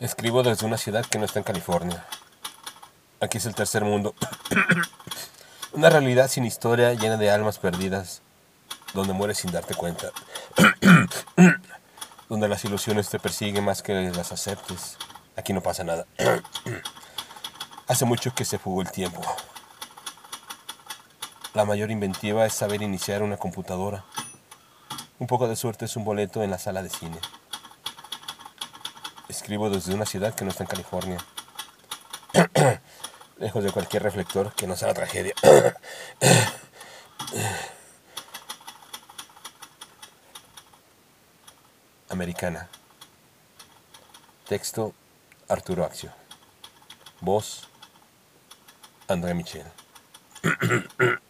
Escribo desde una ciudad que no está en California. Aquí es el tercer mundo. Una realidad sin historia llena de almas perdidas, donde mueres sin darte cuenta. donde las ilusiones te persiguen más que las aceptes. Aquí no pasa nada. Hace mucho que se fugó el tiempo. La mayor inventiva es saber iniciar una computadora. Un poco de suerte es un boleto en la sala de cine. Escribo desde una ciudad que no está en California. Lejos de cualquier reflector que no sea la tragedia. Americana. Texto Arturo Axio. Voz André Michel.